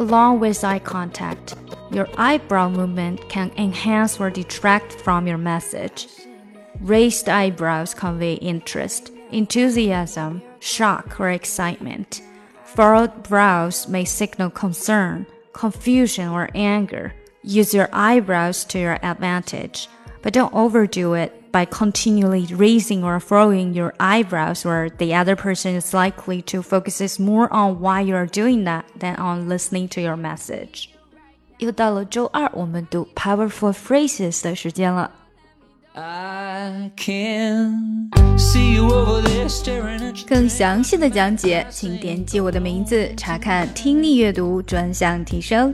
Along with eye contact, your eyebrow movement can enhance or detract from your message. Raised eyebrows convey interest, enthusiasm, shock, or excitement. Furrowed brows may signal concern, confusion, or anger. Use your eyebrows to your advantage, but don't overdo it by continually raising or furrowing your eyebrows, where the other person is likely to focus more on why you are doing that than on listening to your message. 又到了周二，我们读 powerful phrases 的时间了。更详细的讲解，请点击我的名字查看听力阅读专项提升。